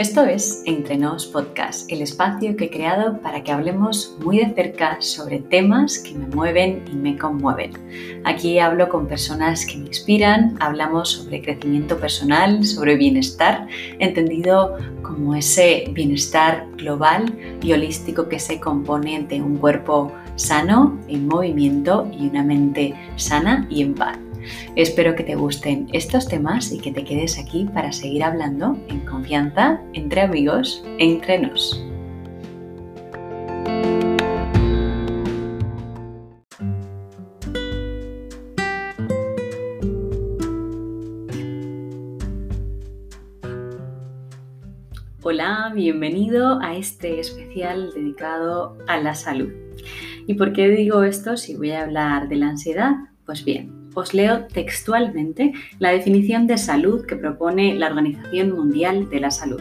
Esto es Entre Nos Podcast, el espacio que he creado para que hablemos muy de cerca sobre temas que me mueven y me conmueven. Aquí hablo con personas que me inspiran, hablamos sobre crecimiento personal, sobre bienestar, entendido como ese bienestar global y holístico que se compone de un cuerpo sano, en movimiento y una mente sana y en paz. Espero que te gusten estos temas y que te quedes aquí para seguir hablando en confianza, entre amigos, entre nos. Hola, bienvenido a este especial dedicado a la salud. ¿Y por qué digo esto si voy a hablar de la ansiedad? Pues bien, os leo textualmente la definición de salud que propone la Organización Mundial de la Salud.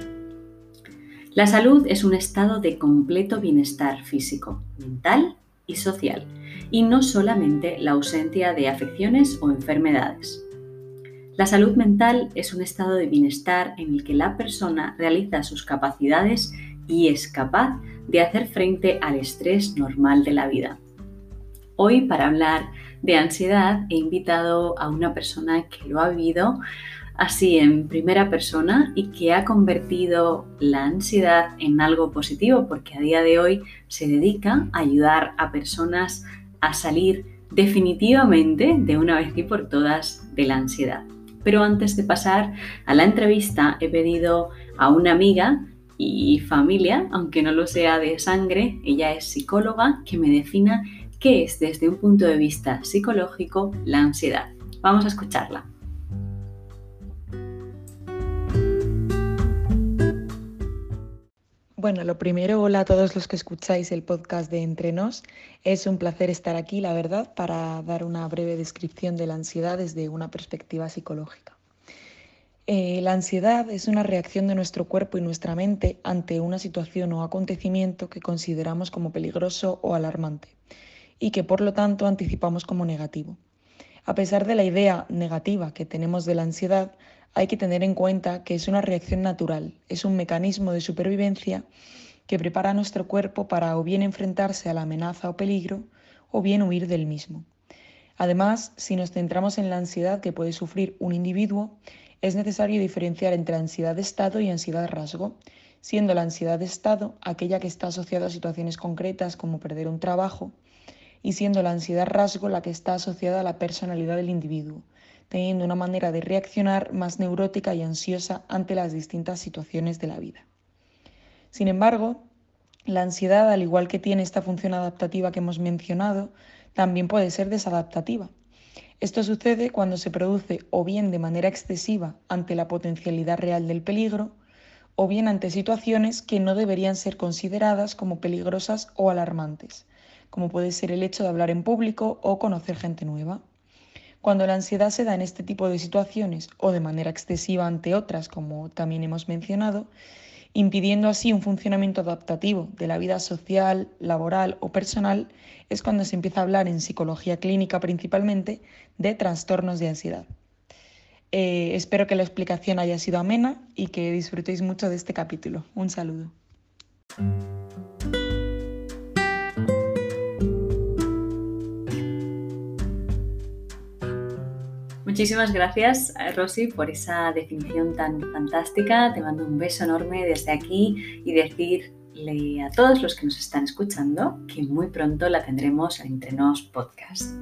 La salud es un estado de completo bienestar físico, mental y social, y no solamente la ausencia de afecciones o enfermedades. La salud mental es un estado de bienestar en el que la persona realiza sus capacidades y es capaz de hacer frente al estrés normal de la vida. Hoy, para hablar de ansiedad, he invitado a una persona que lo ha vivido así en primera persona y que ha convertido la ansiedad en algo positivo porque a día de hoy se dedica a ayudar a personas a salir definitivamente de una vez y por todas de la ansiedad. Pero antes de pasar a la entrevista he pedido a una amiga y familia, aunque no lo sea de sangre, ella es psicóloga, que me defina qué es desde un punto de vista psicológico la ansiedad. Vamos a escucharla. Bueno, lo primero, hola a todos los que escucháis el podcast de Entre Nos. Es un placer estar aquí, la verdad, para dar una breve descripción de la ansiedad desde una perspectiva psicológica. Eh, la ansiedad es una reacción de nuestro cuerpo y nuestra mente ante una situación o acontecimiento que consideramos como peligroso o alarmante y que por lo tanto anticipamos como negativo. A pesar de la idea negativa que tenemos de la ansiedad, hay que tener en cuenta que es una reacción natural, es un mecanismo de supervivencia que prepara a nuestro cuerpo para o bien enfrentarse a la amenaza o peligro o bien huir del mismo. Además, si nos centramos en la ansiedad que puede sufrir un individuo, es necesario diferenciar entre ansiedad de estado y ansiedad rasgo, siendo la ansiedad de estado aquella que está asociada a situaciones concretas como perder un trabajo, y siendo la ansiedad rasgo la que está asociada a la personalidad del individuo, teniendo una manera de reaccionar más neurótica y ansiosa ante las distintas situaciones de la vida. Sin embargo, la ansiedad, al igual que tiene esta función adaptativa que hemos mencionado, también puede ser desadaptativa. Esto sucede cuando se produce o bien de manera excesiva ante la potencialidad real del peligro, o bien ante situaciones que no deberían ser consideradas como peligrosas o alarmantes, como puede ser el hecho de hablar en público o conocer gente nueva. Cuando la ansiedad se da en este tipo de situaciones o de manera excesiva ante otras, como también hemos mencionado, impidiendo así un funcionamiento adaptativo de la vida social, laboral o personal, es cuando se empieza a hablar en psicología clínica principalmente de trastornos de ansiedad. Eh, espero que la explicación haya sido amena y que disfrutéis mucho de este capítulo. Un saludo. Muchísimas gracias, eh, Rosy, por esa definición tan fantástica. Te mando un beso enorme desde aquí y a todos los que nos están escuchando que muy pronto la tendremos en Entre Nos Podcast.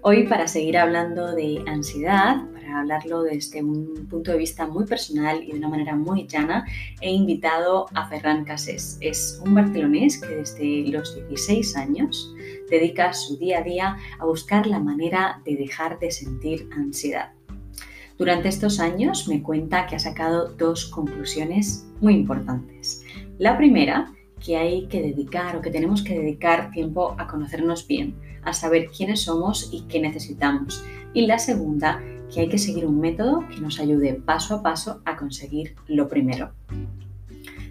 Hoy, para seguir hablando de ansiedad, para hablarlo desde un punto de vista muy personal y de una manera muy llana, he invitado a Ferran Casés. Es un barcelonés que desde los 16 años dedica su día a día a buscar la manera de dejar de sentir ansiedad. Durante estos años me cuenta que ha sacado dos conclusiones muy importantes. La primera, que hay que dedicar o que tenemos que dedicar tiempo a conocernos bien, a saber quiénes somos y qué necesitamos. Y la segunda, que hay que seguir un método que nos ayude paso a paso a conseguir lo primero.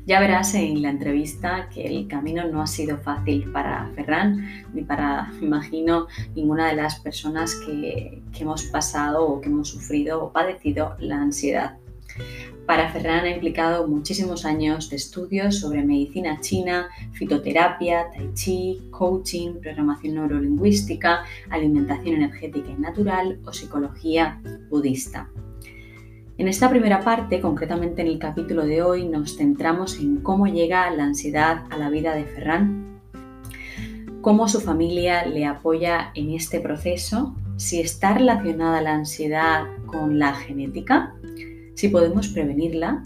Ya verás en la entrevista que el camino no ha sido fácil para Ferran ni para, imagino, ninguna de las personas que, hemos pasado o que hemos sufrido o padecido la ansiedad. Para Ferran ha implicado muchísimos años de estudios sobre medicina china, fitoterapia, tai chi, coaching, programación neurolingüística, alimentación energética y natural o psicología budista. En esta primera parte, concretamente en el capítulo de hoy, nos centramos en cómo llega la ansiedad a la vida de Ferran, cómo su familia le apoya en este proceso, si está relacionada la ansiedad con la genética, si podemos prevenirla,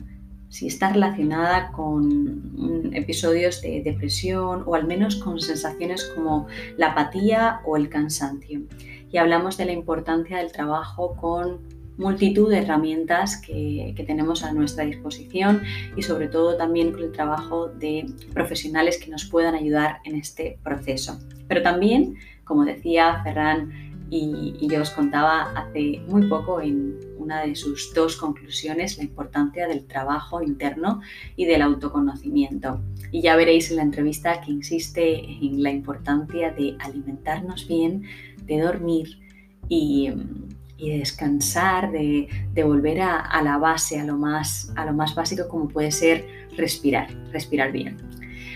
si está relacionada con episodios de depresión o al menos con sensaciones como la apatía o el cansancio. Y hablamos de la importancia del trabajo con multitud de herramientas que, tenemos a nuestra disposición y sobre todo también con el trabajo de profesionales que nos puedan ayudar en este proceso. Pero también, como decía Ferran y, y, yo os contaba hace muy poco en una de sus dos conclusiones la importancia del trabajo interno y del autoconocimiento. Y ya veréis en la entrevista que insiste en la importancia de alimentarnos bien, de dormir y, y descansar, de, volver a, la base, a lo, más, a lo más básico como puede ser respirar, respirar bien.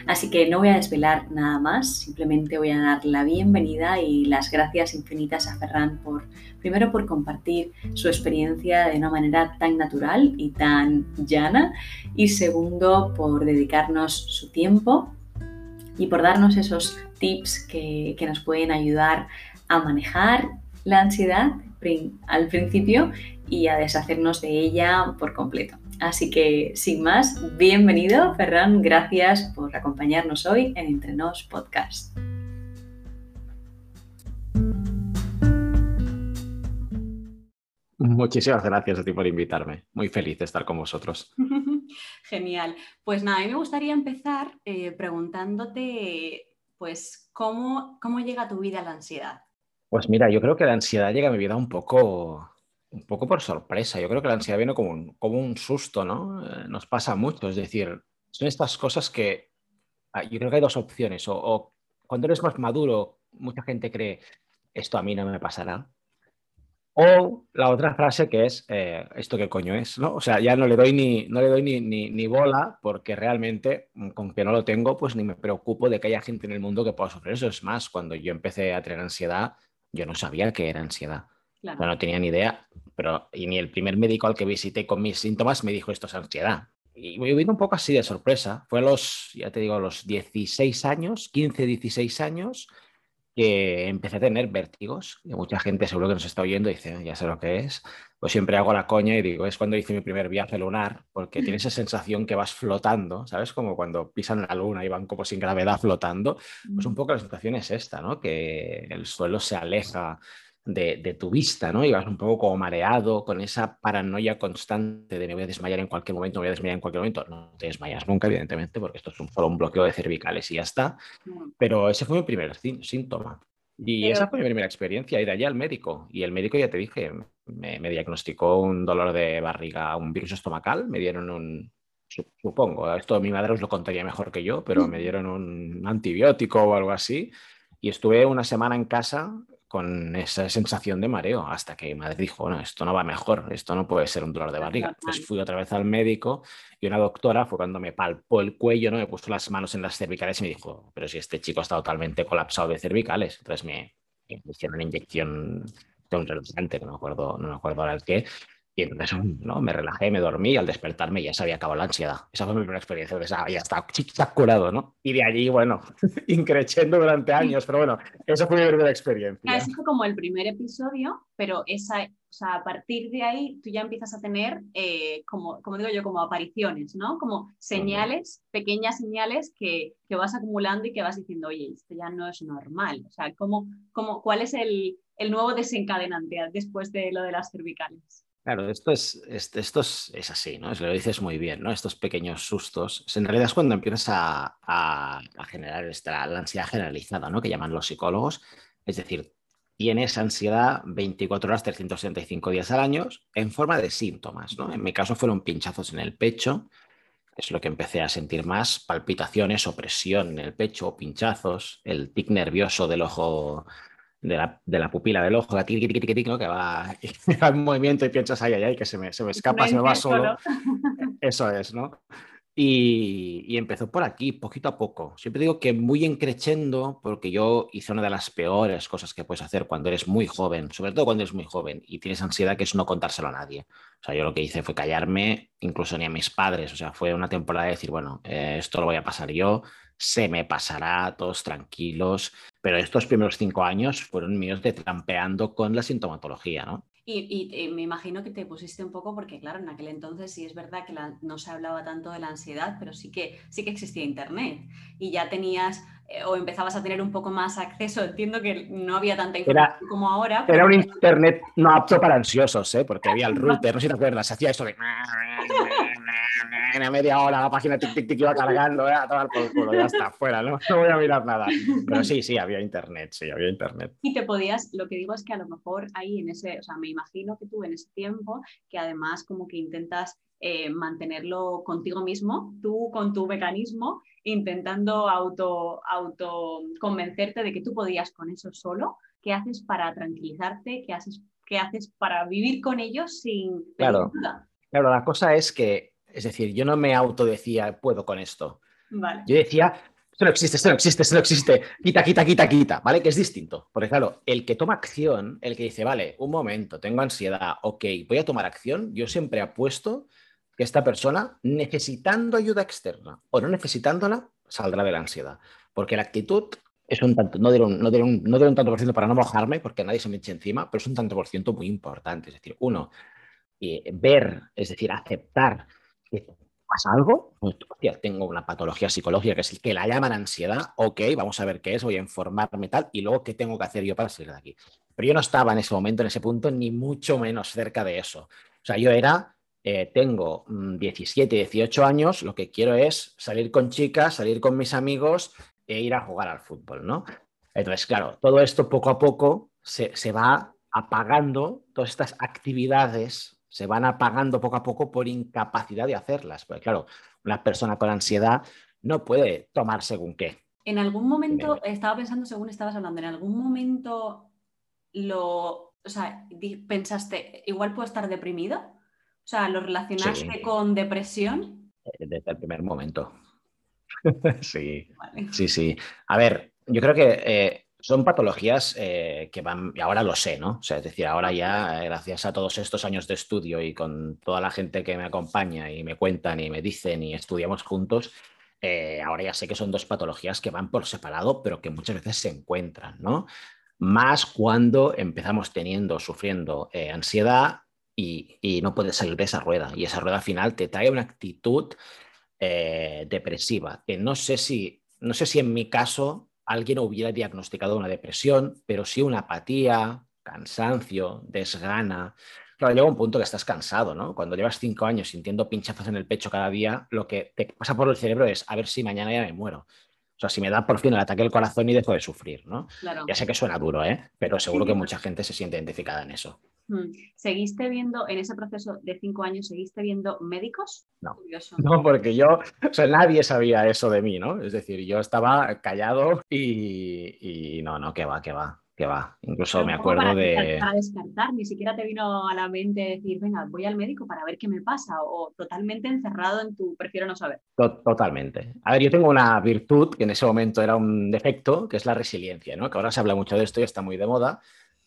Así que no voy a desvelar nada más, simplemente voy a dar la bienvenida y las gracias infinitas a Ferran por, primero por compartir su experiencia de una manera tan natural y tan llana y segundo por dedicarnos su tiempo y por darnos esos tips que, nos pueden ayudar a manejar la ansiedad al principio y a deshacernos de ella por completo. Así que, sin más, bienvenido, Ferran. Gracias por acompañarnos hoy en Entre Nos Podcast. Muchísimas gracias a ti por invitarme. Muy feliz de estar con vosotros. Genial. Pues nada, a mí me gustaría empezar eh, preguntándote, pues, ¿cómo, ¿cómo llega a tu vida la ansiedad? Pues mira, yo creo que la ansiedad llega a mi vida un poco, un poco por sorpresa. Yo creo que la ansiedad viene como un, como un susto, ¿no? Eh, nos pasa mucho. Es decir, son estas cosas que ah, yo creo que hay dos opciones. O, cuando eres más maduro, mucha gente cree, esto a mí no me pasará. O la otra frase que es, eh, ¿esto qué coño es? ¿no? O sea, ya no le doy, ni, no le doy ni, ni, ni, bola porque realmente, mm, con que no lo tengo, pues ni me preocupo de que haya gente en el mundo que pueda sufrir eso. Es más, cuando yo empecé a tener ansiedad, yo no sabía que era ansiedad. No tenía ni idea, pero y ni el primer médico al que visité con mis síntomas me dijo esto es ansiedad. Y me vino un poco así de sorpresa. Fue a los, ya te digo, a los 16 años, 15, 16 años, que empecé a tener vértigos. Y mucha gente seguro que nos está oyendo y dice, ya sé lo que es. Pues siempre hago la coña y digo, es cuando hice mi primer viaje lunar, porque tienes esa sensación que vas flotando, ¿sabes? Como cuando pisan la luna y van como sin gravedad flotando. Pues un poco la sensación es esta, ¿no? Que el suelo se aleja de, tu vista, ¿no? Y vas un poco como mareado con esa paranoia constante de me voy a desmayar en cualquier momento, me voy a desmayar en cualquier momento. No te desmayas nunca, evidentemente, porque esto es un, solo un bloqueo de cervicales y ya está. Pero ese fue mi primer síntoma. Y esa fue mi primera experiencia, ir allá al médico. Y el médico, ya te dije, me, me, diagnosticó un dolor de barriga, un virus estomacal, me dieron un, supongo, esto mi madre os lo contaría mejor que yo, pero me dieron un antibiótico o algo así. Y estuve una semana en casa con esa sensación de mareo, hasta que mi madre dijo, no, esto no va mejor, esto no puede ser un dolor de barriga. Entonces fui otra vez al médico y una doctora fue cuando me palpó el cuello, ¿no? me puso las manos en las cervicales y me dijo, pero si este chico está totalmente colapsado de cervicales. Entonces me, me hicieron una inyección de un relajante, no me acuerdo, no me acuerdo ahora el qué, y entonces ¿no? me relajé, me dormí y al despertarme ya se había acabado la ansiedad. Esa fue mi primera experiencia. Entonces, ah, ya está, está curado, ¿no? Y de allí, bueno, increciendo durante años, pero bueno, esa fue mi primera experiencia. Ese fue como el primer episodio, pero esa, o sea, a partir de ahí tú ya empiezas a tener, eh, como, como digo yo, como apariciones, ¿no? Como señales, pequeñas señales que, que, vas acumulando y que vas diciendo, oye, esto ya no es normal. O sea, ¿cómo, cómo, ¿cuál es el, el nuevo desencadenante después de lo de las cervicales? Claro, esto es, esto es, es, así, ¿no? Lo dices muy bien, ¿no? Estos pequeños sustos. En realidad es cuando empiezas a, a, generar esta, la ansiedad generalizada, ¿no? Que llaman los psicólogos. Es decir, tienes ansiedad 24 horas, 365 días al año en forma de síntomas, ¿no? En mi caso fueron pinchazos en el pecho, es lo que empecé a sentir más, palpitaciones, opresión en el pecho, pinchazos, el tic nervioso del ojo de la, pupila del ojo, que va, en movimiento y piensas, ay, ay, ay, que se me, se me escapa, se me va solo. Eso es, ¿no? Y, empezó por aquí, poquito a poco. Siempre digo que muy encrechendo, porque yo hice una de las peores cosas que puedes hacer cuando eres muy joven, sobre todo cuando eres muy joven y tienes ansiedad, que es no contárselo a nadie. O sea, yo lo que hice fue callarme, incluso ni a mis padres. O sea, fue una temporada de decir, bueno, eh, esto lo voy a pasar yo, se me pasará, todos tranquilos. Pero estos primeros cinco años fueron míos de trampeando con la sintomatología, ¿no? Y, me imagino que te pusiste un poco, porque claro, en aquel entonces sí es verdad que no se hablaba tanto de la ansiedad, pero sí que, sí que existía Internet. Y ya tenías eh, o empezabas a tener un poco más acceso. Entiendo que no había tanta información como ahora. Era un Internet no apto para ansiosos, ¿eh? porque había el router, no sé si te acuerdas, hacía eso de... En media hora la página tic tic tic iba cargando, ¿eh? a tomar por culo, ya está, fuera, ¿no? no voy a mirar nada. Pero sí, sí, había internet, sí, había internet. Y te podías, lo que digo es que a lo mejor ahí en ese, o sea, me imagino que tú en ese tiempo, que además como que intentas eh, mantenerlo contigo mismo, tú con tu mecanismo, intentando auto, auto convencerte de que tú podías con eso solo. ¿Qué haces para tranquilizarte? ¿Qué haces, qué haces para vivir con ellos sin claro, Claro, la cosa es que, es decir, yo no me auto decía, puedo con esto. Vale. Yo decía, esto no existe, esto no existe, esto no existe, quita, quita, quita, quita, ¿vale? Que es distinto. Porque claro, el que toma acción, el que dice, vale, un momento, tengo ansiedad, ok, voy a tomar acción, yo siempre apuesto que esta persona, necesitando ayuda externa o no necesitándola, saldrá de la ansiedad. Porque la actitud es un tanto, no diré un, no un, no un tanto por ciento para no mojarme, porque nadie se me eche encima, pero es un tanto por ciento muy importante. Es decir, uno, eh, ver, es decir, aceptar pasa algo, pues, tengo una patología psicológica que es que la llaman ansiedad, ok, vamos a ver qué es, voy a informarme tal, y luego qué tengo que hacer yo para salir de aquí. Pero yo no estaba en ese momento, en ese punto, ni mucho menos cerca de eso. O sea, yo era eh, tengo 17, mm, 18 años, lo que quiero es salir con chicas, salir con mis amigos e ir a jugar al fútbol, ¿no? Entonces, claro, todo esto poco a poco se, va apagando, todas estas actividades se van apagando poco a poco por incapacidad de hacerlas. Porque claro, una persona con ansiedad no puede tomar según qué. En algún momento, estaba pensando según estabas hablando, en algún momento lo, o sea, pensaste, igual puedo estar deprimido. O sea, ¿lo relacionaste con depresión? Eh, desde el primer momento. sí, sí, sí. A ver, yo creo que eh, son patologías eh, que van, y ahora lo sé, ¿no? O sea, es decir, ahora ya, gracias a todos estos años de estudio y con toda la gente que me acompaña y me cuentan y me dicen y estudiamos juntos, ahora ya sé que son dos patologías que van por separado, pero que muchas veces se encuentran, ¿no? Más cuando empezamos teniendo, sufriendo ansiedad y, no puedes salir de esa rueda. Y esa rueda final te trae una actitud eh, depresiva, que no sé, si, no sé si en mi caso alguien hubiera diagnosticado una depresión, pero sí una apatía, cansancio, desgana. Claro, llega un punto que estás cansado, ¿no? Cuando llevas cinco años sintiendo pinchazos en el pecho cada día, lo que te pasa por el cerebro es a ver si mañana ya me muero. O sea, si me da por fin el ataque al corazón y dejo de sufrir, ¿no? Ya sé que suena duro, ¿eh? Pero seguro que mucha gente se siente identificada en eso. Mm. ¿Seguiste viendo en ese proceso de cinco años, seguiste viendo médicos? No, no porque yo, o sea, nadie sabía eso de mí, ¿no? Es decir, yo estaba callado y, no, no, que va, que va, que va. Incluso me acuerdo de... Para descartar, ni siquiera te vino a la mente decir, venga, voy al médico para ver qué me pasa o totalmente encerrado en tu prefiero no saber. Totalmente. A ver, yo tengo una virtud que en ese momento era un defecto, que es la resiliencia, ¿no? Que ahora se habla mucho de esto y está muy de moda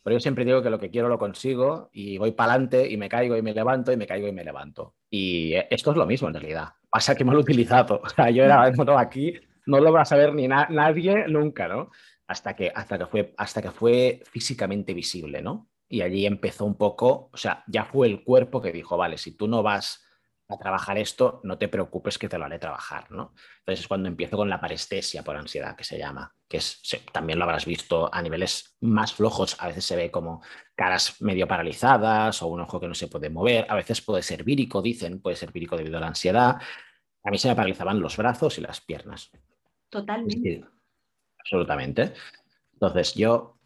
pero yo siempre digo que lo que quiero lo consigo y voy para adelante y me caigo y me levanto y me caigo y me levanto. Y esto es lo mismo en realidad. Pasa que he utilizado. O sea, yo era no, aquí, no lo va a saber ni nadie nunca, ¿no? Hasta que, hasta, que fue, hasta que fue físicamente visible, ¿no? Y allí empezó un poco, o sea, ya fue el cuerpo que dijo, vale, si tú no vas a trabajar esto, no te preocupes que te lo haré trabajar, ¿no? Entonces es cuando empiezo con la parestesia por ansiedad, que se llama, que es, también lo habrás visto a niveles más flojos, a veces se ve como caras medio paralizadas o un ojo que no se puede mover, a veces puede ser vírico, dicen, puede ser vírico debido a la ansiedad. A mí se me paralizaban los brazos y las piernas. Totalmente. Absolutamente. Entonces yo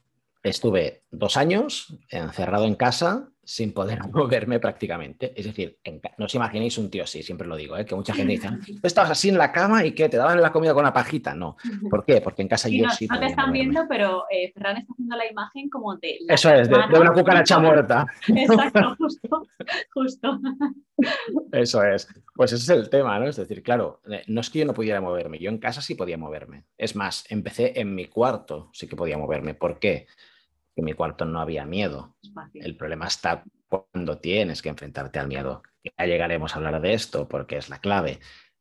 estuve dos años encerrado en casa sin poder moverme prácticamente. Es decir, no os imaginéis un tío así, siempre lo digo, ¿eh? que mucha gente dice, estabas así en la cama y que te daban la comida con una pajita. No. ¿Por qué? Porque en casa yo no, sí. No te están viendo, pero eh, Ferran está haciendo la imagen como de. Eso es, de, una cucaracha muerta. Exacto, justo. justo. Eso es. Pues ese es el tema, ¿no? Es decir, claro, eh, no es que yo no pudiera moverme, yo en casa sí podía moverme. Es más, empecé en mi cuarto, sí que podía moverme. ¿Por qué? En mi cuarto no había miedo. El problema está cuando tienes que enfrentarte al miedo. Ya llegaremos a hablar de esto porque es la clave,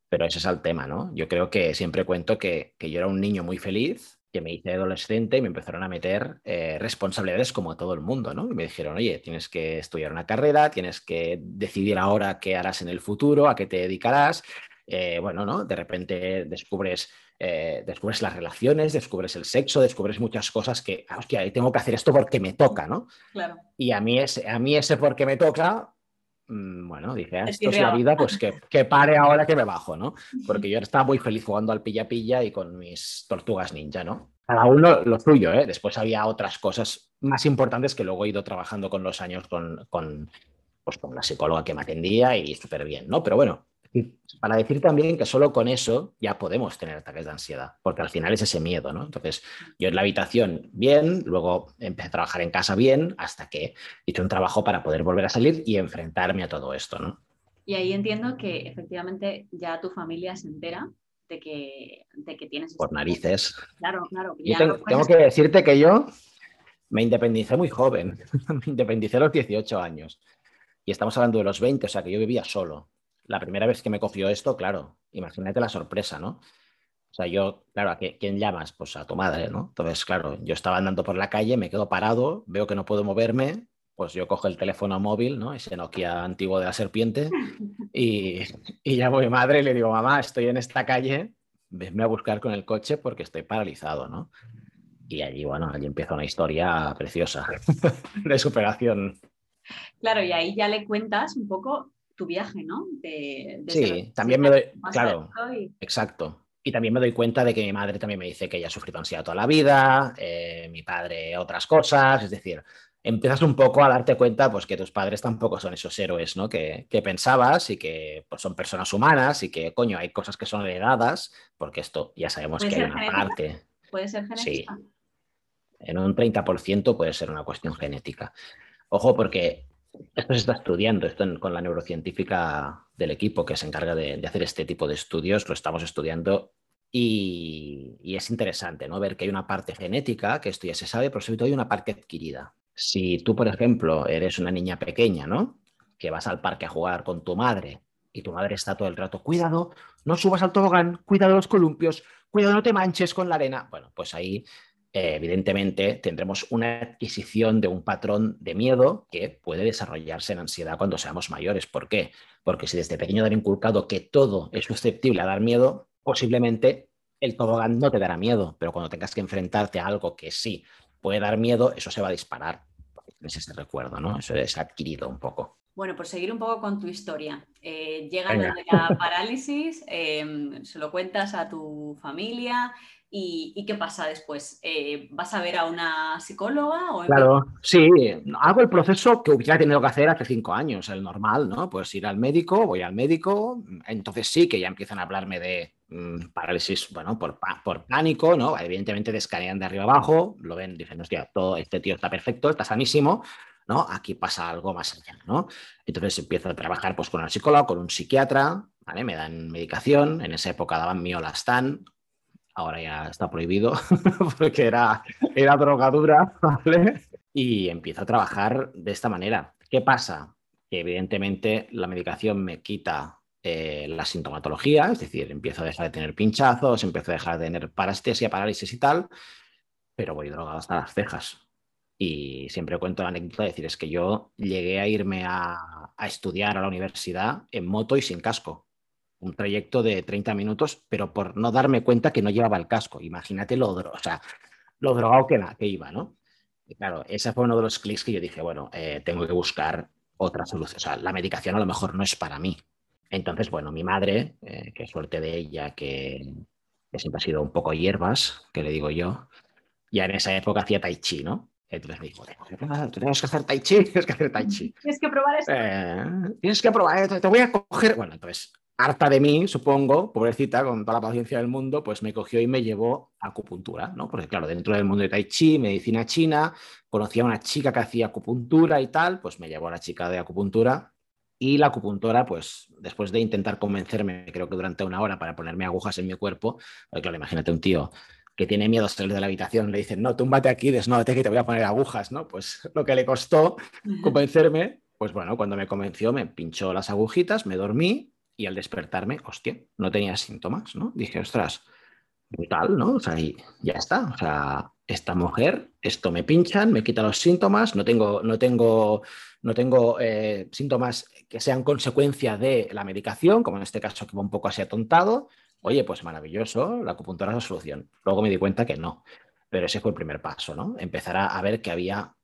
pero ese es el tema, ¿no? Yo creo que siempre cuento que, yo era un niño muy feliz, que me hice adolescente y me empezaron a meter eh, responsabilidades como todo el mundo, ¿no? Y me dijeron, oye, tienes que estudiar una carrera, tienes que decidir ahora qué harás en el futuro, a qué te dedicarás. Eh, bueno, ¿no? De repente descubres eh, descubres las relaciones, descubres el sexo, descubres muchas cosas que, ah, hostia, tengo que hacer esto porque me toca, ¿no? Claro. Y a mí ese, a mí ese porque me toca, mm, bueno, dije, ah, esto es la vida, pues que, que, pare ahora que me bajo, ¿no? Porque yo estaba muy feliz jugando al pilla-pilla y con mis tortugas ninja, ¿no? Cada uno lo suyo, ¿eh? Después había otras cosas más importantes que luego he ido trabajando con los años con, con, pues, con la psicóloga que me atendía y súper bien, ¿no? Pero bueno, para decir también que solo con eso ya podemos tener ataques de ansiedad, porque al final es ese miedo, ¿no? Entonces, yo en la habitación bien, luego empecé a trabajar en casa bien, hasta que hice un trabajo para poder volver a salir y enfrentarme a todo esto, ¿no? Y ahí entiendo que efectivamente ya tu familia se entera de que, de que tienes... Por narices. Claro, claro. tengo, que decirte que yo me independicé muy joven, me independicé a los 18 años. Y estamos hablando de los 20, o sea que yo vivía solo la primera vez que me cogió esto, claro, imagínate la sorpresa, ¿no? O sea, yo, claro, ¿a quién llamas? Pues a tu madre, ¿no? Entonces, claro, yo estaba andando por la calle, me quedo parado, veo que no puedo moverme, pues yo cojo el teléfono móvil, ¿no? Ese Nokia antiguo de la serpiente, y, y llamo a mi madre y le digo, mamá, estoy en esta calle, venme a buscar con el coche porque estoy paralizado, ¿no? Y allí, bueno, allí empieza una historia preciosa de superación. Claro, y ahí ya le cuentas un poco tu viaje, ¿no? sí, también me doy, claro, exacto. Y también me doy cuenta de que mi madre también me dice que ella ha sufrido ansiedad toda la vida, eh, mi padre otras cosas, es decir, empiezas un poco a darte cuenta pues que tus padres tampoco son esos héroes, ¿no? Que, pensabas y que pues, son personas humanas y que, coño, hay cosas que son heredadas, porque esto ya sabemos que hay una parte. ¿Puede ser genética? Sí. En un 30% puede ser una cuestión genética. Ojo, porque esto se está estudiando, esto con la neurocientífica del equipo que se encarga de, hacer este tipo de estudios, lo estamos estudiando y, es interesante ¿no? ver que hay una parte genética, que esto ya se sabe, pero sobre todo hay una parte adquirida. Si tú, por ejemplo, eres una niña pequeña, ¿no? Que vas al parque a jugar con tu madre y tu madre está todo el rato, cuidado, no subas al tobogán, cuidado los columpios, cuidado, no te manches con la arena. Bueno, pues ahí eh, evidentemente tendremos una adquisición de un patrón de miedo que puede desarrollarse en ansiedad cuando seamos mayores. ¿Por qué? Porque si desde pequeño te han inculcado que todo es susceptible a dar miedo, posiblemente el tobogán no te dará miedo, pero cuando tengas que enfrentarte a algo que sí puede dar miedo, eso se va a disparar. Es ese recuerdo, ¿no? Eso es adquirido un poco. Bueno, por seguir un poco con tu historia. Eh, llega la parálisis, em, se lo cuentas a tu familia, ¿Y, qué pasa después? Eh, ¿Vas a ver a una psicóloga? O claro, sí, hago el proceso que hubiera tenido que hacer hace cinco años, el normal, ¿no? Pues ir al médico, voy al médico, entonces sí que ya empiezan a hablarme de mm, parálisis, bueno, por, por, pánico, ¿no? Evidentemente descanean de arriba abajo, lo ven, dicen, hostia, todo este tío está perfecto, está sanísimo, ¿no? Aquí pasa algo más allá, ¿no? Entonces empiezo a trabajar pues con una psicóloga, con un psiquiatra, ¿vale? Me dan medicación, en esa época daban miolastán, ahora ya está prohibido porque era, era drogadura, ¿vale? Y empiezo a trabajar de esta manera. ¿Qué pasa? Que evidentemente la medicación me quita eh, la sintomatología, es decir, empiezo a dejar de tener pinchazos, empiezo a dejar de tener parestesia, parálisis y tal, pero voy drogado hasta las cejas. Y siempre cuento la anécdota de decir, es que yo llegué a irme a, a estudiar a la universidad en moto y sin casco un trayecto de 30 minutos, pero por no darme cuenta que no llevaba el casco. Imagínate lo, o sea, lo drogado que, que iba, ¿no? Y claro, ese fue uno de los clics que yo dije, bueno, eh, tengo que buscar otra solución. O sea, la medicación a lo mejor no es para mí. Entonces, bueno, mi madre, eh, qué suerte de ella, que, que, siempre ha sido un poco hierbas, que le digo yo, ya en esa época hacía tai chi, ¿no? Entonces me dijo, tienes que hacer tai chi, tienes que hacer tai chi. Tienes que probar esto. Eh, tienes que probar esto, te voy a coger. Bueno, entonces, harta de mí, supongo, pobrecita, con toda la paciencia del mundo, pues me cogió y me llevó a acupuntura, ¿no? Porque claro, dentro del mundo de tai chi, medicina china, conocía a una chica que hacía acupuntura y tal, pues me llevó a la chica de acupuntura y la acupuntora, pues después de intentar convencerme, creo que durante una hora para ponerme agujas en mi cuerpo, porque claro, imagínate un tío que tiene miedo a salir de la habitación, le dicen, no, túmbate aquí, desnódate que te voy a poner agujas, ¿no? Pues lo que le costó convencerme, pues bueno, cuando me convenció me pinchó las agujitas, me dormí y al despertarme, hostia, no tenía síntomas, ¿no? Dije, ostras, brutal, ¿no? O sea, y ya está, o sea, esta mujer, esto me pinchan, me quita los síntomas, no tengo, no tengo, no tengo eh, síntomas que sean consecuencia de la medicación, como en este caso que va un poco así atontado, Oye, pues maravilloso, la acupuntura es la solución. Luego me di cuenta que no, pero ese fue el primer paso, ¿no? Empezar a, ver que había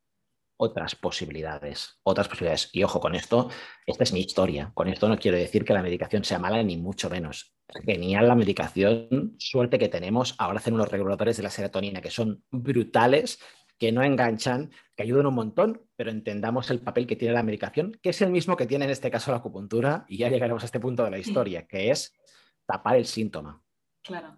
otras posibilidades, otras posibilidades. Y ojo, con esto, esta es mi historia. Con esto no quiero decir que la medicación sea mala, ni mucho menos. Genial la medicación, suerte que tenemos. Ahora hacen unos reguladores de la serotonina que son brutales, que no enganchan, que ayudan un montón, pero entendamos el papel que tiene la medicación, que es el mismo que tiene en este caso la acupuntura, y ya llegaremos a este punto de la historia, que es tapar el síntoma. Claro.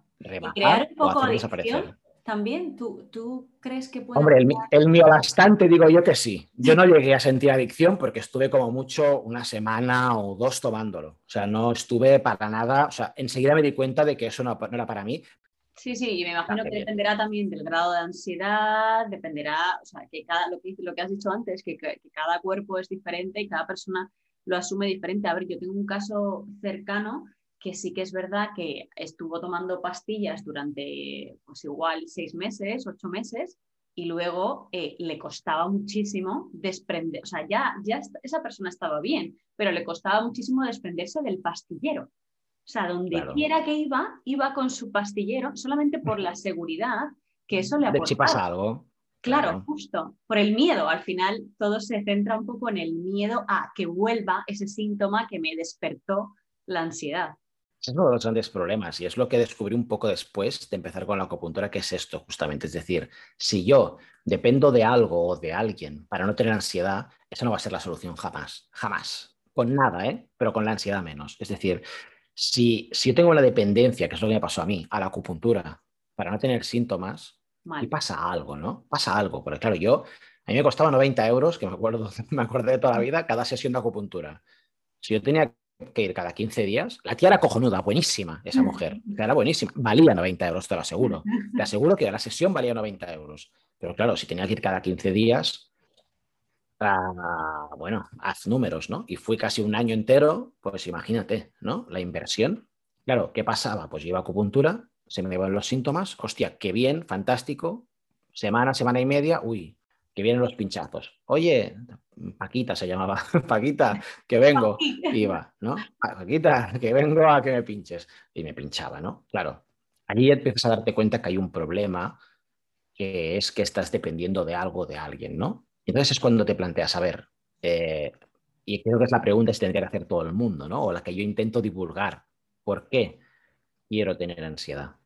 crear un poco de adicción también. ¿Tú, ¿Tú, crees que puede.? Hombre, el, el mío bastante digo yo que sí. Yo no llegué a sentir adicción porque estuve como mucho una semana o dos tomándolo. O sea, no estuve para nada. O sea, enseguida me di cuenta de que eso no, era para mí. Sí, sí, y me imagino que dependerá también del grado de ansiedad, dependerá, o sea, que cada, lo que, lo que has dicho antes, que, que, cada cuerpo es diferente y cada persona lo asume diferente. A ver, yo tengo un caso cercano que sí que es verdad que estuvo tomando pastillas durante, pues igual, seis meses, ocho meses, y luego eh, le costaba muchísimo desprender, o sea, ya, ya esa persona estaba bien, pero le costaba muchísimo desprenderse del pastillero. O sea, donde quiera que iba, iba con su pastillero, solamente por la seguridad que eso le aportaba. si pasa algo. Claro, justo, por el miedo. Al final todo se centra un poco en el miedo a que vuelva ese síntoma que me despertó la ansiedad. Es uno de los grandes problemas y es lo que descubrí un poco después de empezar con la acupuntura, que es esto justamente. Es decir, si yo dependo de algo o de alguien para no tener ansiedad, esa no va a ser la solución jamás, jamás. Con nada, ¿eh? pero con la ansiedad menos. Es decir, si, si yo tengo la dependencia, que es lo que me pasó a mí, a la acupuntura, para no tener síntomas, y pasa algo, ¿no? Pasa algo. Porque claro, yo, a mí me costaba 90 euros, que me acuerdo, me acordé de toda la vida, cada sesión de acupuntura. Si yo tenía que ir cada 15 días. La tía era cojonuda, buenísima, esa mujer. Era buenísima. Valía 90 euros, te lo aseguro. Te aseguro que la sesión valía 90 euros. Pero claro, si tenía que ir cada 15 días, ah, bueno, haz números, ¿no? Y fui casi un año entero, pues imagínate, ¿no? La inversión. Claro, ¿qué pasaba? Pues iba a acupuntura, se me iban los síntomas, hostia, qué bien, fantástico. Semana, semana y media, uy, que vienen los pinchazos. Oye, Paquita se llamaba, Paquita, que vengo. Iba, ¿no? Paquita, que vengo a que me pinches. Y me pinchaba, ¿no? Claro. Allí empiezas a darte cuenta que hay un problema que es que estás dependiendo de algo, de alguien, ¿no? Entonces es cuando te planteas, a ver, eh, y creo que es la pregunta que tendría que hacer todo el mundo, ¿no? O la que yo intento divulgar. ¿Por qué quiero tener ansiedad?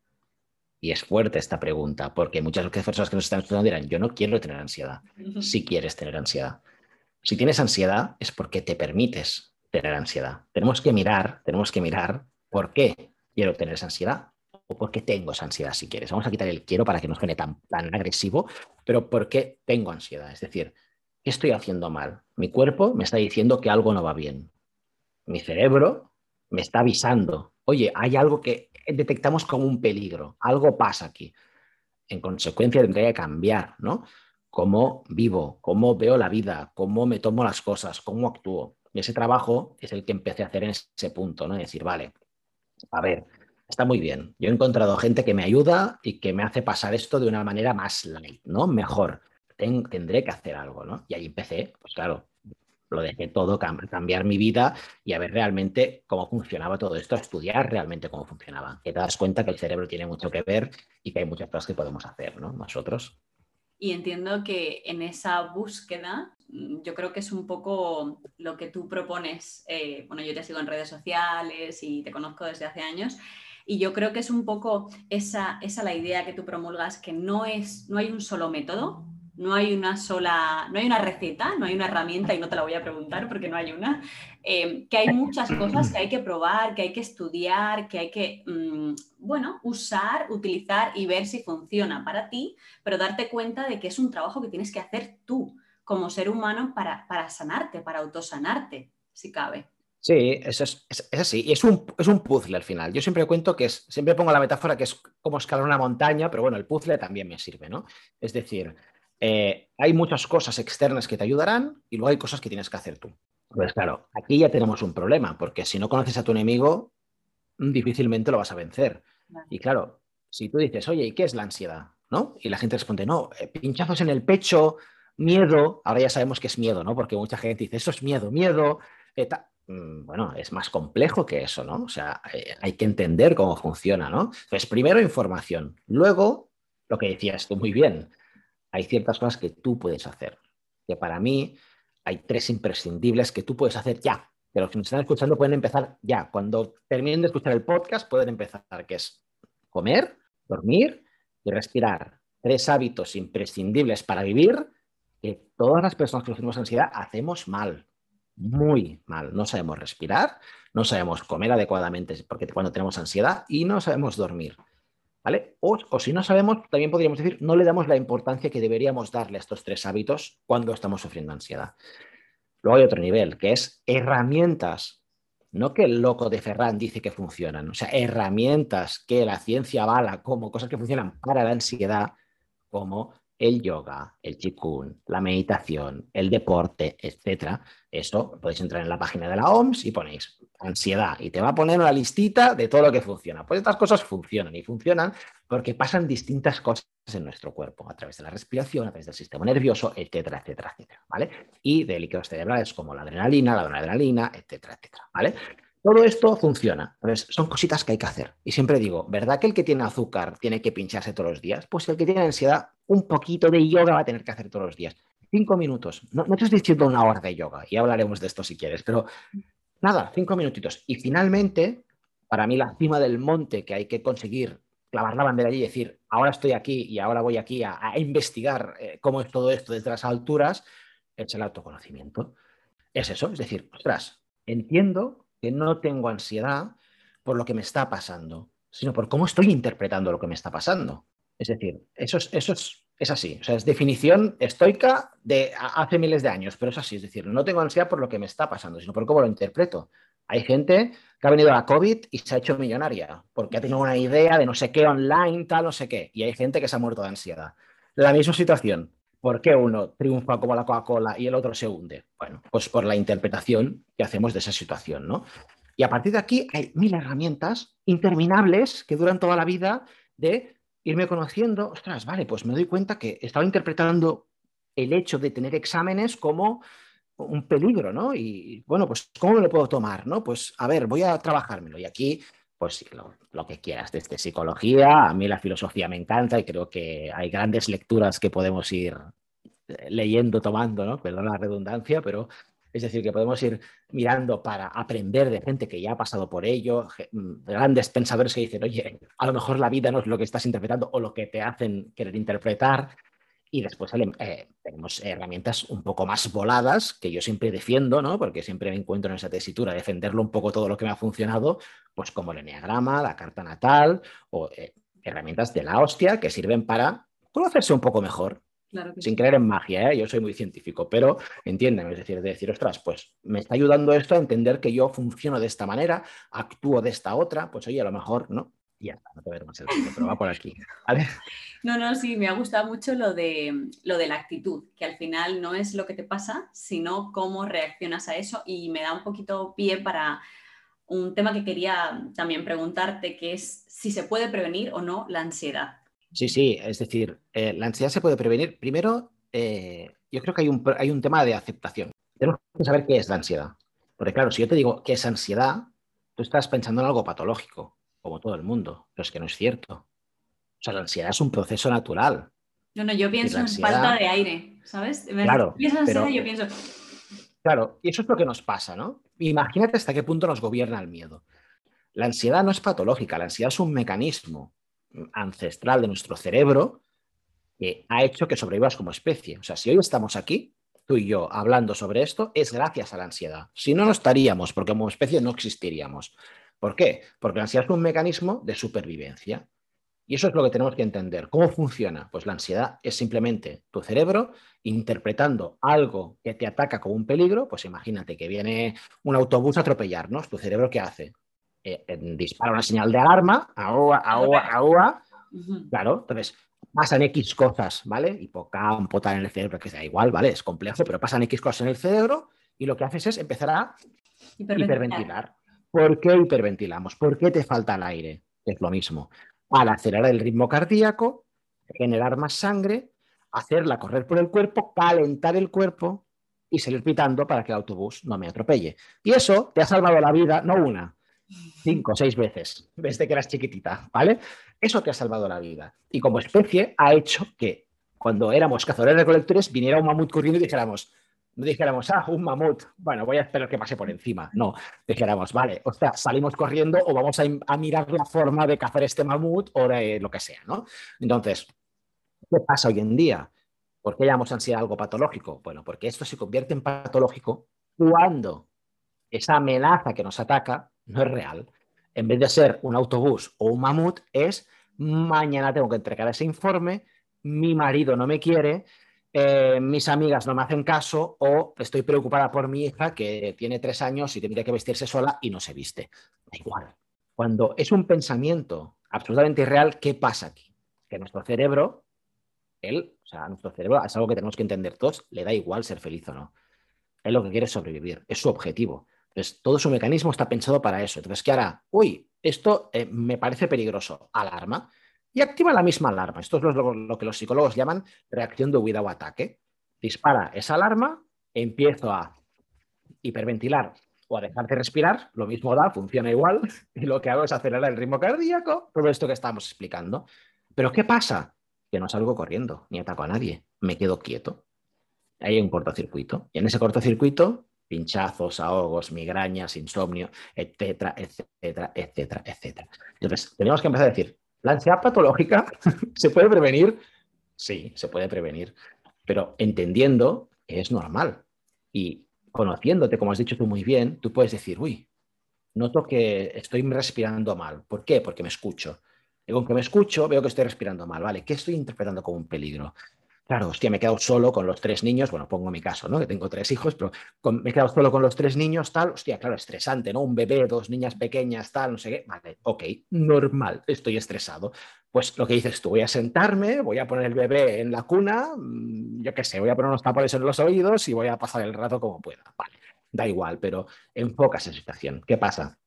Y es fuerte esta pregunta, porque muchas personas que nos están estudiando dirán, yo no quiero tener ansiedad. Si quieres tener ansiedad. Si tienes ansiedad es porque te permites tener ansiedad. Tenemos que mirar, tenemos que mirar por qué quiero tener esa ansiedad o por qué tengo esa ansiedad, si quieres. Vamos a quitar el quiero para que no suene tan, tan agresivo, pero por qué tengo ansiedad. Es decir, ¿qué estoy haciendo mal? Mi cuerpo me está diciendo que algo no va bien. Mi cerebro me está avisando, oye, hay algo que detectamos como un peligro, algo pasa aquí. En consecuencia, tendría que cambiar, ¿no? Cómo vivo, cómo veo la vida, cómo me tomo las cosas, cómo actúo. Y ese trabajo es el que empecé a hacer en ese punto, ¿no? decir, vale, a ver, está muy bien. Yo he encontrado gente que me ayuda y que me hace pasar esto de una manera más light, ¿no? Mejor. tendré que hacer algo, ¿no? Y ahí empecé, pues claro, lo dejé todo, cambiar mi vida y a ver realmente cómo funcionaba todo esto, estudiar realmente cómo funcionaba. Que te das cuenta que el cerebro tiene mucho que ver y que hay muchas cosas que podemos hacer, ¿no? Nosotros. Y entiendo que en esa búsqueda, mm, yo creo que es un poco lo que tú propones. Eh, bueno, yo te sigo en redes sociales y te conozco desde hace años. Y yo creo que es un poco esa, esa la idea que tú promulgas, que no, es, no hay un solo método, no hay una sola, no hay una receta, no hay una herramienta y no te la voy a preguntar porque no hay una, eh, que hay muchas cosas que hay que probar, que hay que estudiar, que hay que, mm, bueno, usar, utilizar y ver si funciona para ti, pero darte cuenta de que es un trabajo que tienes que hacer tú como ser humano para, para sanarte, para autosanarte, si cabe. Sí, eso es, así. Y es un, es un, puzzle al final. Yo siempre cuento que es, siempre pongo la metáfora que es como escalar una montaña, pero bueno, el puzzle también me sirve, ¿no? Es decir, eh, hay muchas cosas externas que te ayudarán y luego hay cosas que tienes que hacer tú. Pues claro, aquí ya tenemos un problema, porque si no conoces a tu enemigo, difícilmente lo vas a vencer. Y claro, si tú dices, oye, ¿y qué es la ansiedad? ¿No? Y la gente responde, no, eh, pinchazos en el pecho, miedo, ahora ya sabemos que es miedo, ¿no? Porque mucha gente dice, eso es miedo, miedo. Eh, mm, bueno, es más complejo que eso, ¿no? O sea, hay que entender cómo funciona, ¿no? Pues primero información, luego lo que decías tú muy bien, hay ciertas cosas que tú puedes hacer. Que para mí hay tres imprescindibles que tú puedes hacer ya. Que los que me están escuchando pueden empezar ya. Cuando terminen de escuchar el podcast pueden empezar, que es comer, dormir y respirar. Tres hábitos imprescindibles para vivir que todas las personas que sufrimos ansiedad hacemos mal, muy mal. No sabemos respirar, no sabemos comer adecuadamente porque cuando tenemos ansiedad y no sabemos dormir. ¿Vale? O, si no sabemos, también podríamos decir, no le damos la importancia que deberíamos darle a estos tres hábitos cuando estamos sufriendo ansiedad. Luego hay otro nivel, que es herramientas. No que el loco de Ferran dice que funcionan, o sea, herramientas que la ciencia avala como cosas que funcionan para la ansiedad, como el yoga, el qigong, la meditación, el deporte, etcétera. Eso podéis entrar en la página de la OMS y ponéis ansiedad y te va a poner una listita de todo lo que funciona. Pues estas cosas funcionan y funcionan porque pasan distintas cosas en nuestro cuerpo a través de la respiración, a través del sistema nervioso, etcétera, etcétera, etcétera, ¿vale? Y de líquidos cerebrales como la adrenalina, la adrenalina, etcétera, etcétera, ¿vale? Todo esto funciona. Entonces, son cositas que hay que hacer. Y siempre digo, ¿verdad que el que tiene azúcar tiene que pincharse todos los días? Pues el que tiene ansiedad, un poquito de yoga va a tener que hacer todos los días. Cinco minutos. No, no te estoy diciendo una hora de yoga, y hablaremos de esto si quieres, pero nada, cinco minutitos. Y finalmente, para mí la cima del monte que hay que conseguir clavar la bandera allí y decir, ahora estoy aquí y ahora voy aquí a, investigar eh, cómo es todo esto desde las alturas, es el autoconocimiento. Es eso, es decir, ostras, entiendo que no tengo ansiedad por lo que me está pasando, sino por cómo estoy interpretando lo que me está pasando. Es decir, eso es, eso es, así. O sea, es definición estoica de hace miles de años, pero es así. Es decir, no tengo ansiedad por lo que me está pasando, sino por cómo lo interpreto. Hay gente que ha venido a la COVID y se ha hecho millonaria porque ha tenido una idea de no sé qué online, tal, no sé qué. Y hay gente que se ha muerto de ansiedad. La misma situación. ¿Por qué uno triunfa como la Coca-Cola y el otro se hunde? Bueno, pues por la interpretación que hacemos de esa situación, ¿no? Y a partir de aquí hay mil herramientas interminables que duran toda la vida de irme conociendo, ostras, vale, pues me doy cuenta que estaba interpretando el hecho de tener exámenes como un peligro, ¿no? Y bueno, pues ¿cómo lo puedo tomar, no? Pues a ver, voy a trabajármelo. Y aquí pues lo, que quieras, desde psicología, a mí la filosofía me encanta y creo que hay grandes lecturas que podemos ir eh, leyendo, tomando, ¿no? Perdón la redundancia, pero es decir, que podemos ir mirando para aprender de gente que ya ha pasado por ello, mm, grandes pensadores que dicen, oye, a lo mejor la vida no es lo que estás interpretando o lo que te hacen querer interpretar, y después eh, tenemos herramientas un poco más voladas, que yo siempre defiendo, ¿no? porque siempre me encuentro en esa tesitura, defenderlo un poco todo lo que me ha funcionado, pues como el enneagrama, la carta natal, o eh, herramientas de la hostia que sirven para conocerse un poco mejor. Sin creer en magia, ¿eh? yo soy muy científico, pero entienden, es decir, de decir, ostras, pues me está ayudando esto a entender que yo funciono de esta manera, actúo de esta otra, pues oye, a lo mejor, ¿no? Ya no te ver más el pero va por aquí. No, no, sí, me ha gustado mucho lo de, lo de la actitud, que al final no es lo que te pasa, sino cómo reaccionas a eso y me da un poquito pie para un tema que quería también preguntarte, que es si se puede prevenir o no la ansiedad. Sí, sí, es decir, eh, la ansiedad se puede prevenir. Primero, eh, yo creo que hay un, hay un tema de aceptación. Tenemos que saber qué es la ansiedad. Porque claro, si yo te digo qué es ansiedad, tú estás pensando en algo patológico como todo el mundo, pero es que no es cierto. O sea, la ansiedad es un proceso natural. No, no, yo pienso en falta de aire, ¿sabes? Claro, pero, yo pienso... Claro, y eso es lo que nos pasa, ¿no? Imagínate hasta qué punto nos gobierna el miedo. La ansiedad no es patológica, la ansiedad es un mecanismo ancestral de nuestro cerebro que ha hecho que sobrevivas como especie. O sea, si hoy estamos aquí, tú y yo, hablando sobre esto, es gracias a la ansiedad. Si no, no estaríamos, porque como especie no existiríamos. ¿Por qué? Porque la ansiedad es un mecanismo de supervivencia. Y eso es lo que tenemos que entender. ¿Cómo funciona? Pues la ansiedad es simplemente tu cerebro interpretando algo que te ataca como un peligro. Pues imagínate que viene un autobús a atropellarnos. ¿Tu cerebro qué hace? Eh, dispara una señal de alarma, agua, agua, agua. Claro, entonces pasan X cosas, ¿vale? Hipocampo, tal en el cerebro, que sea igual, ¿vale? Es complejo, pero pasan X cosas en el cerebro y lo que haces es empezar a hiperventilar. ¿Por qué hiperventilamos? ¿Por qué te falta el aire? Es lo mismo. Al acelerar el ritmo cardíaco, generar más sangre, hacerla correr por el cuerpo, calentar el cuerpo y salir pitando para que el autobús no me atropelle. Y eso te ha salvado la vida, no una, cinco o seis veces desde que eras chiquitita, ¿vale? Eso te ha salvado la vida. Y como especie ha hecho que cuando éramos cazadores recolectores viniera un mamut corriendo y dijéramos, no dijéramos, ah, un mamut, bueno, voy a esperar que pase por encima. No, dijéramos, vale, o sea, salimos corriendo o vamos a, mirar la forma de cazar este mamut o lo que sea, ¿no? Entonces, ¿qué pasa hoy en día? ¿Por qué llamamos ansiedad algo patológico? Bueno, porque esto se convierte en patológico cuando esa amenaza que nos ataca no es real. En vez de ser un autobús o un mamut, es mañana tengo que entregar ese informe, mi marido no me quiere, eh, mis amigas no me hacen caso o estoy preocupada por mi hija que tiene tres años y tendría que vestirse sola y no se viste. Da igual. Cuando es un pensamiento absolutamente irreal, ¿qué pasa aquí? Que nuestro cerebro, él, o sea, nuestro cerebro es algo que tenemos que entender todos, le da igual ser feliz o no. Él lo que quiere es sobrevivir, es su objetivo. Entonces, todo su mecanismo está pensado para eso. Entonces, ¿qué hará? Uy, esto eh, me parece peligroso. Alarma. Y activa la misma alarma. Esto es lo, que los psicólogos llaman reacción de huida o ataque. Dispara esa alarma, empiezo a hiperventilar o a dejar de respirar, lo mismo da, funciona igual, y lo que hago es acelerar el ritmo cardíaco, todo esto que estábamos explicando. Pero ¿qué pasa? Que no salgo corriendo, ni ataco a nadie, me quedo quieto. Hay un cortocircuito. Y en ese cortocircuito pinchazos, ahogos, migrañas, insomnio, etcétera, etcétera, etcétera, etcétera. Entonces, tenemos que empezar a decir, ¿la ansiedad patológica se puede prevenir? Sí, se puede prevenir, pero entendiendo que es normal y conociéndote, como has dicho tú muy bien, tú puedes decir, uy, noto que estoy respirando mal. ¿Por qué? Porque me escucho. Y con que me escucho, veo que estoy respirando mal, ¿vale? ¿Qué estoy interpretando como un peligro? Claro, hostia, me he quedado solo con los tres niños, bueno, pongo mi caso, ¿no? Que tengo tres hijos, pero me he quedado solo con los tres niños, tal, hostia, claro, estresante, ¿no? Un bebé, dos niñas pequeñas, tal, no sé qué, vale, ok, normal, estoy estresado. Pues lo que dices tú, voy a sentarme, voy a poner el bebé en la cuna, mm, yo qué sé, voy a poner unos tapones en los oídos y voy a pasar el rato como pueda, vale, da igual, pero enfocas en situación. ¿Qué pasa?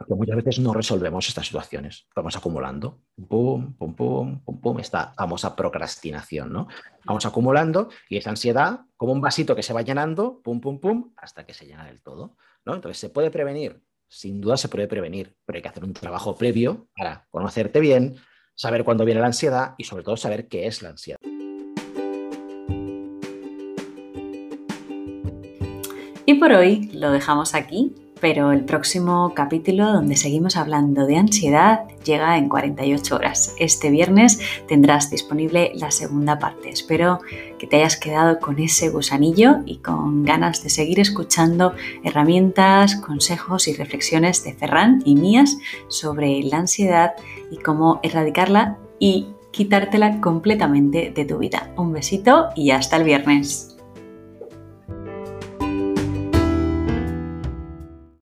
Porque muchas veces no resolvemos estas situaciones. Vamos acumulando. Pum, pum, pum, pum, pum. Esta famosa procrastinación, ¿no? Vamos acumulando y esa ansiedad, como un vasito que se va llenando, pum, pum, pum, hasta que se llena del todo. ¿no? Entonces, ¿se puede prevenir? Sin duda se puede prevenir, pero hay que hacer un trabajo previo para conocerte bien, saber cuándo viene la ansiedad y sobre todo saber qué es la ansiedad. Y por hoy lo dejamos aquí pero el próximo capítulo donde seguimos hablando de ansiedad llega en 48 horas. Este viernes tendrás disponible la segunda parte. Espero que te hayas quedado con ese gusanillo y con ganas de seguir escuchando herramientas, consejos y reflexiones de Ferran y mías sobre la ansiedad y cómo erradicarla y quitártela completamente de tu vida. Un besito y hasta el viernes.